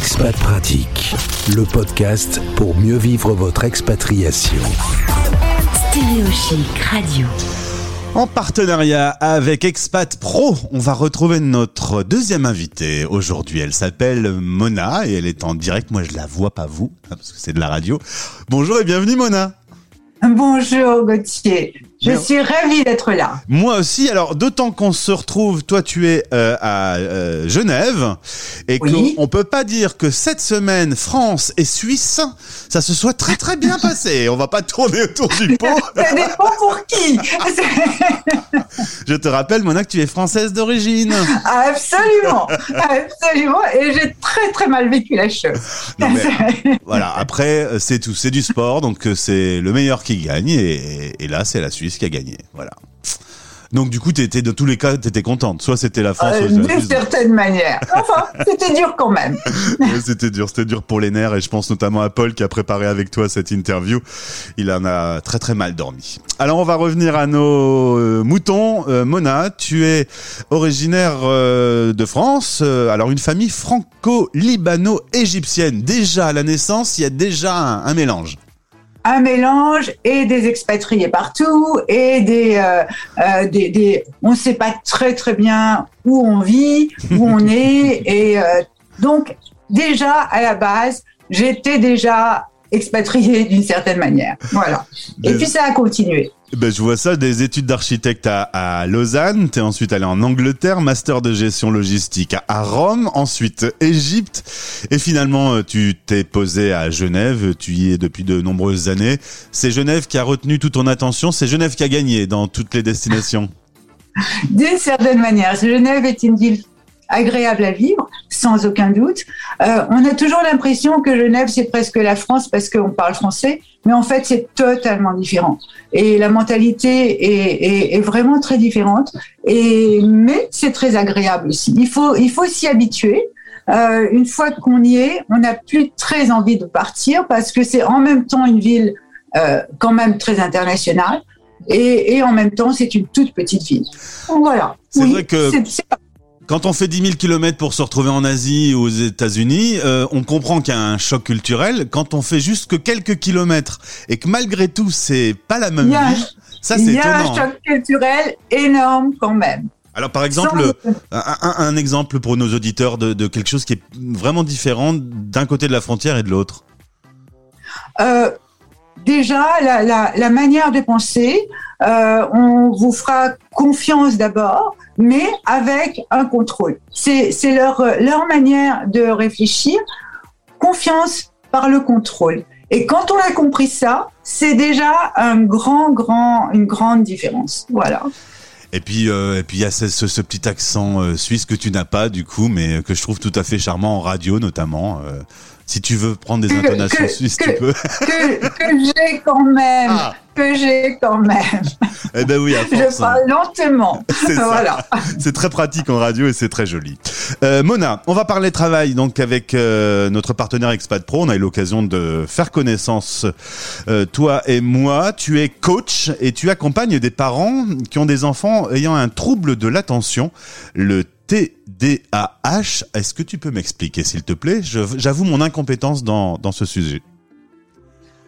Expat Pratique, le podcast pour mieux vivre votre expatriation. Stéréochic Radio. En partenariat avec Expat Pro, on va retrouver notre deuxième invitée aujourd'hui. Elle s'appelle Mona et elle est en direct. Moi, je la vois pas vous, parce que c'est de la radio. Bonjour et bienvenue Mona. Bonjour Gauthier. Je suis ravie d'être là. Moi aussi. Alors, d'autant qu'on se retrouve, toi, tu es euh, à euh, Genève, et Oui. qu'on peut pas dire que cette semaine, France et Suisse, ça se soit très très bien passé. On va pas tourner autour du pot. Ça dépend pour qui. Je te rappelle, Mona, que tu es française d'origine. absolument, absolument. Et j'ai très très mal vécu la chose. Non, mais, voilà. Après, euh, c'est tout. C'est du sport, donc c'est le meilleur qui gagne, et, et là, c'est la Suisse qui a gagné. Voilà. Donc, du coup, t'étais de tous les cas, t'étais contente. Soit c'était la France, Euh, D'une certaine manière. Enfin, c'était dur quand même. Ouais, c'était dur, c'était dur pour les nerfs et je pense notamment à Paul qui a préparé avec toi cette interview. Il en a très très mal dormi. Alors on va revenir à nos euh, moutons. Euh, Mona, tu es originaire euh, de France. Alors une famille franco-libano-égyptienne. Déjà à la naissance, il y a déjà un, un mélange. Un mélange et des expatriés partout et des, euh, euh, des, des on ne sait pas très très bien où on vit, où on est et euh, donc déjà à la base j'étais déjà expatriée d'une certaine manière. Voilà. Et puis ça a continué. Ben, je vois ça, des études d'architecte à, à Lausanne, t'es ensuite allé en Angleterre, master de gestion logistique à, à Rome, ensuite Égypte, et finalement euh, tu t'es posé à Genève, tu y es depuis de nombreuses années. C'est Genève qui a retenu toute ton attention, c'est Genève qui a gagné dans toutes les destinations. D'une certaine manière, Genève est une ville agréable à vivre, sans aucun doute. Euh, on a toujours l'impression que Genève, c'est presque la France parce qu'on parle français, mais en fait, c'est totalement différent. Et la mentalité est, est, est vraiment très différente. Et mais c'est très agréable aussi. Il faut il faut s'y habituer. Euh, une fois qu'on y est, on n'a plus très envie de partir parce que c'est en même temps une ville euh, quand même très internationale et, et en même temps c'est une toute petite ville. Donc voilà. C'est vrai que- c'est- c'est- Quand on fait 10 000 kilomètres pour se retrouver en Asie ou aux États-Unis, euh, on comprend qu'il y a un choc culturel. Quand on fait juste que quelques kilomètres et que malgré tout c'est pas la même Il a vie, ça il c'est y a un étonnant. hein. choc culturel énorme quand même. Alors par exemple, un, un- un exemple pour nos auditeurs de, de quelque chose qui est vraiment différent d'un côté de la frontière et de l'autre. Euh, déjà, la, la, la manière de penser, euh, on vous fera confiance d'abord, mais avec un contrôle. C'est leur, leur manière de réfléchir, confiance par le contrôle. Et quand on a compris ça, c'est déjà un grand, grand, une grande différence. Voilà. Et puis euh, et puis il y a ce, petit accent euh, suisse que tu n'as pas du coup, mais que je trouve tout à fait charmant en radio notamment. Si tu veux prendre des intonations suisses, tu peux. Que, que j'ai quand même, Ah. que j'ai quand même. eh ben oui, à Je force. hein. parle lentement. C'est voilà. C'est très pratique en radio et c'est très joli. Euh, Mona, on va parler travail donc avec euh, notre partenaire Expat Pro. On a eu l'occasion de faire connaissance, euh, toi et moi. Tu es coach et tu accompagnes des parents qui ont des enfants ayant un trouble de l'attention, le TDAH. Est-ce que tu peux m'expliquer, s'il te plaît? J'avoue mon incompétence dans, dans ce sujet.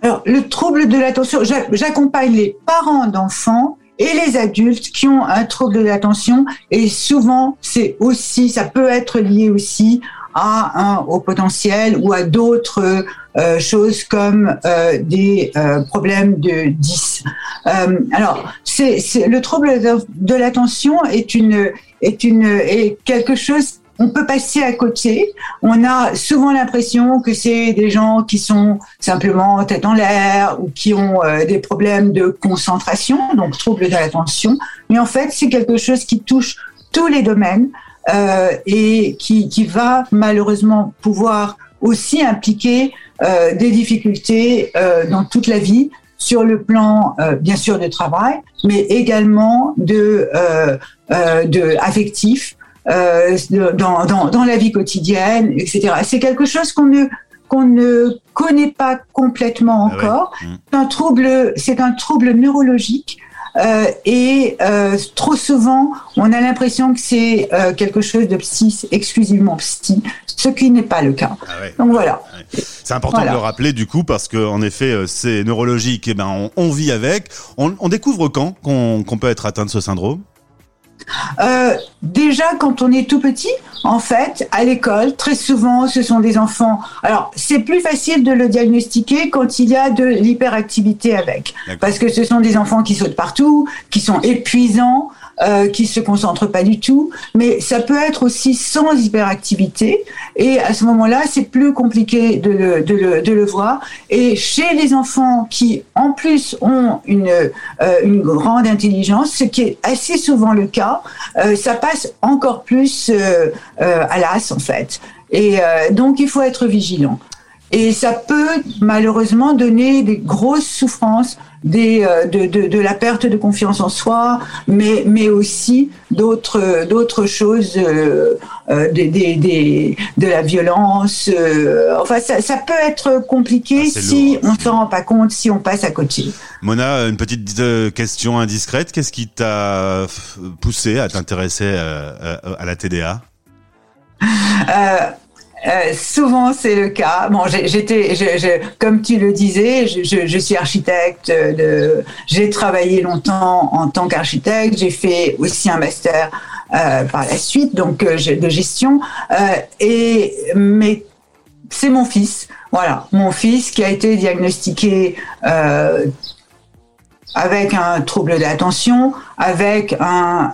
Alors, le trouble de l'attention, j'a- j'accompagne les parents d'enfants et les adultes qui ont un trouble de l'attention et souvent c'est aussi, ça peut être lié aussi à un au potentiel ou à d'autres euh, choses comme euh, des euh, problèmes de 10. Euh, alors, le trouble de l'attention est une est une est quelque chose on peut passer à côté. On a souvent l'impression que c'est des gens qui sont simplement tête en l'air ou qui ont euh, des problèmes de concentration, donc troubles de l'attention. Mais en fait, c'est quelque chose qui touche tous les domaines euh, et qui, qui va malheureusement pouvoir aussi impliquer euh, des difficultés euh, dans toute la vie sur le plan euh, bien sûr de travail, mais également de, euh, euh, de affectif, euh, dans, dans, dans la vie quotidienne, etc. C'est quelque chose qu'on ne qu'on ne connaît pas complètement Ah ouais. encore. Mm. C'est un trouble, c'est un trouble neurologique Euh, et euh, trop souvent, on a l'impression que c'est euh, quelque chose de psy, exclusivement psy, ce qui n'est pas le cas. Ah ouais. Donc voilà. C'est important de le rappeler du coup parce que en effet, euh, c'est neurologique. Et eh ben, on, on, vit avec. On, on découvre quand qu'on peut être atteint de ce syndrome? Euh, déjà, quand on est tout petit, en fait, à l'école, très souvent, ce sont des enfants. Alors, c'est plus facile de le diagnostiquer quand il y a de l'hyperactivité avec, parce que ce sont des enfants qui sautent partout, qui sont épuisants, euh, qui se concentrent pas du tout, mais ça peut être aussi sans hyperactivité. Et à ce moment-là, c'est plus compliqué de le, de, le, de le, voir. Et chez les enfants qui, en plus, ont une, euh, une grande intelligence, ce qui est assez souvent le cas, euh, ça passe encore plus euh, euh, à l'as, en fait. Et donc, il faut être vigilant. Et ça peut malheureusement donner des grosses souffrances des, euh, de, de, de, la perte de confiance en soi, mais, mais aussi d'autres, d'autres choses, euh, euh, des, des, des, de la violence. Euh, enfin, ça, ça, peut être compliqué ah, si lourd. on s'en rend pas compte, si on passe à côté. Mona, une petite question indiscrète. Qu'est-ce qui t'a poussé à t'intéresser à, à, à la TDA euh, souvent c'est le cas. Bon, j'étais, je, je, comme tu le disais, je, je suis architecte. De, j'ai travaillé longtemps en tant qu'architecte. J'ai fait aussi un master euh, par la suite, donc euh, de gestion. Euh, et mais c'est mon fils, voilà, mon fils qui a été diagnostiqué euh, avec un trouble d'attention, avec un,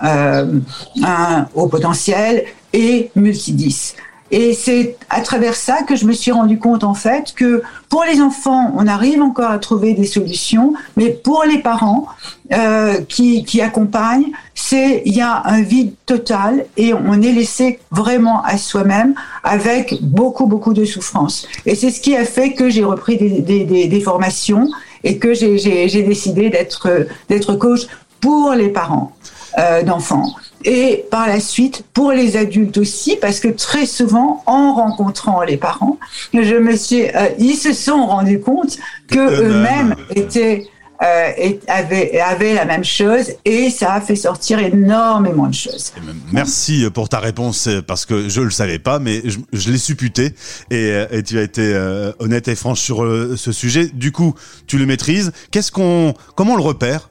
un haut potentiel et multidis. Et c'est à travers ça que je me suis rendu compte en fait que pour les enfants, on arrive encore à trouver des solutions, mais pour les parents euh, qui, qui accompagnent, c'est il y a un vide total et on est laissé vraiment à soi-même avec beaucoup beaucoup de souffrance. Et c'est ce qui a fait que j'ai repris des, des, des, formations et que j'ai décidé d'être d'être coach pour les parents euh, d'enfants et par la suite pour les adultes aussi, parce que très souvent, en rencontrant les parents, je me suis, euh, ils se sont rendus compte que eux-mêmes étaient euh, avaient, avaient la même chose et ça a fait sortir énormément de choses. Merci pour ta réponse parce que je le savais pas, mais je, je l'ai supputé et, et, tu as été euh, honnête et franche sur euh, ce sujet. Du coup, tu le maîtrises. Qu'est-ce qu'on, comment on le repère?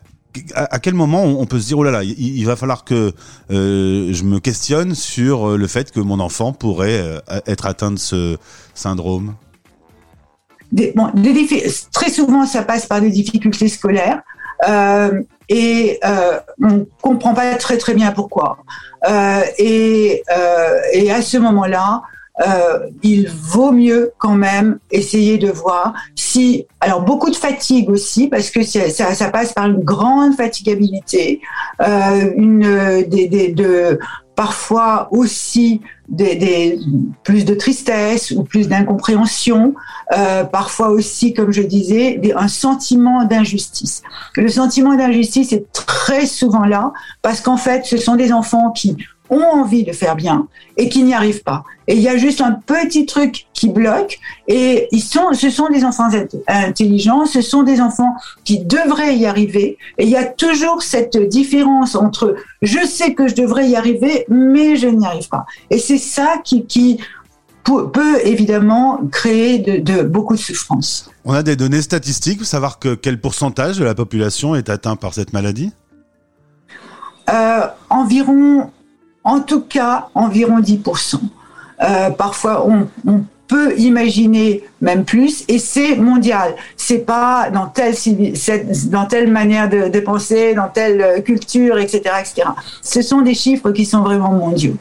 À, quel moment on peut se dire oh là là, il, va falloir que euh, je me questionne sur euh, le fait que mon enfant pourrait euh, être atteint de ce syndrome? Très souvent, ça passe par des difficultés scolaires. Et on comprend pas très très bien pourquoi. Et à ce moment-là, euh, il vaut mieux quand même essayer de voir si, alors beaucoup de fatigue aussi, parce que ça, ça passe par une grande fatigabilité, euh, une des, des de parfois aussi des, des, plus de tristesse ou plus d'incompréhension, euh, parfois aussi, comme je disais, des, un sentiment d'injustice. Le sentiment d'injustice est très souvent là parce qu'en fait, ce sont des enfants qui ont envie de faire bien et qui n'y arrivent pas. Et il y a juste un petit truc qui bloque et ils sont, ce sont des enfants intelligents, ce sont des enfants qui devraient y arriver et il y a toujours cette différence entre je sais que je devrais y arriver mais je n'y arrive pas. Et c'est ça qui, qui peut évidemment créer de, de, beaucoup de souffrance. On a des données statistiques, savoir que quel pourcentage de la population est atteint par cette maladie? Euh, Environ en tout cas environ 10%. Euh, parfois, on, peut imaginer même plus, et c'est mondial. C'est pas dans telle, manière de, penser, dans telle culture, etc., etc. Ce sont des chiffres qui sont vraiment mondiaux.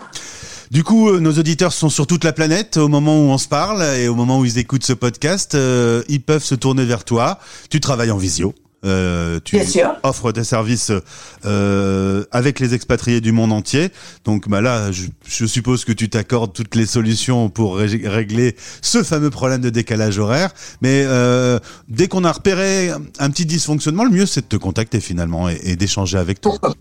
Du coup, euh, nos auditeurs sont sur toute la planète au moment où on se parle et au moment où ils écoutent ce podcast. Euh, ils peuvent se tourner vers toi. Tu travailles en visio. Euh, tu offres tes services euh, avec les expatriés du monde entier. Donc bah là, je, je suppose que tu t'accordes toutes les solutions pour ré régler ce fameux problème de décalage horaire. Mais euh, dès qu'on a repéré un petit dysfonctionnement, le mieux c'est de te contacter finalement et, et d'échanger avec toi. Pourquoi,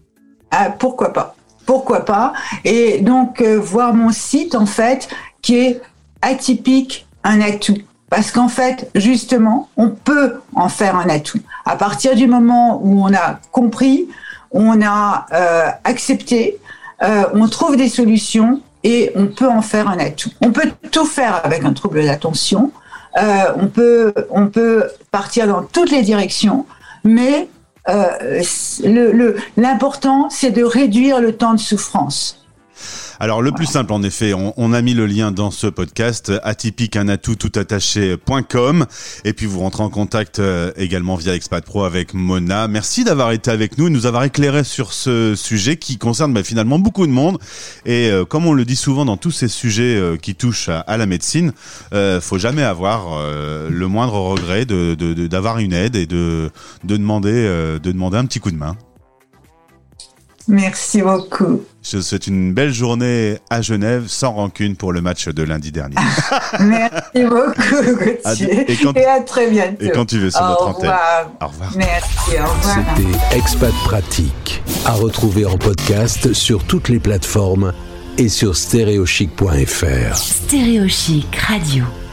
ah, pourquoi pas? Pourquoi pas? Et donc voir mon site en fait qui est atypique, un atout parce qu'en fait, justement, on peut en faire un atout. À partir du moment où on a compris, on a euh, accepté, euh, on trouve des solutions et on peut en faire un atout. On peut tout faire avec un trouble de l'attention. Euh, on peut partir dans toutes les directions, mais l'important c'est de réduire le temps de souffrance. Alors le plus simple en effet, on, a mis le lien dans ce podcast atypique et puis vous rentrez en contact euh, également via Expat Pro avec Mona. Merci d'avoir été avec nous, nous avoir éclairé sur ce sujet qui concerne bah, finalement beaucoup de monde et euh, comme on le dit souvent dans tous ces sujets euh, qui touchent à, la médecine, euh, faut jamais avoir le moindre regret de d'avoir une aide et de de demander de demander un petit coup de main. Merci beaucoup. Je vous souhaite une belle journée à Genève, sans rancune pour le match de lundi dernier. Merci beaucoup, Gauthier. Et, à très bientôt. Et quand tu veux sur notre antenne. Au revoir. Merci, au revoir. C'était Expat Pratique, à retrouver en podcast sur toutes les plateformes et sur stéréochic.fr. Stéréochic Radio.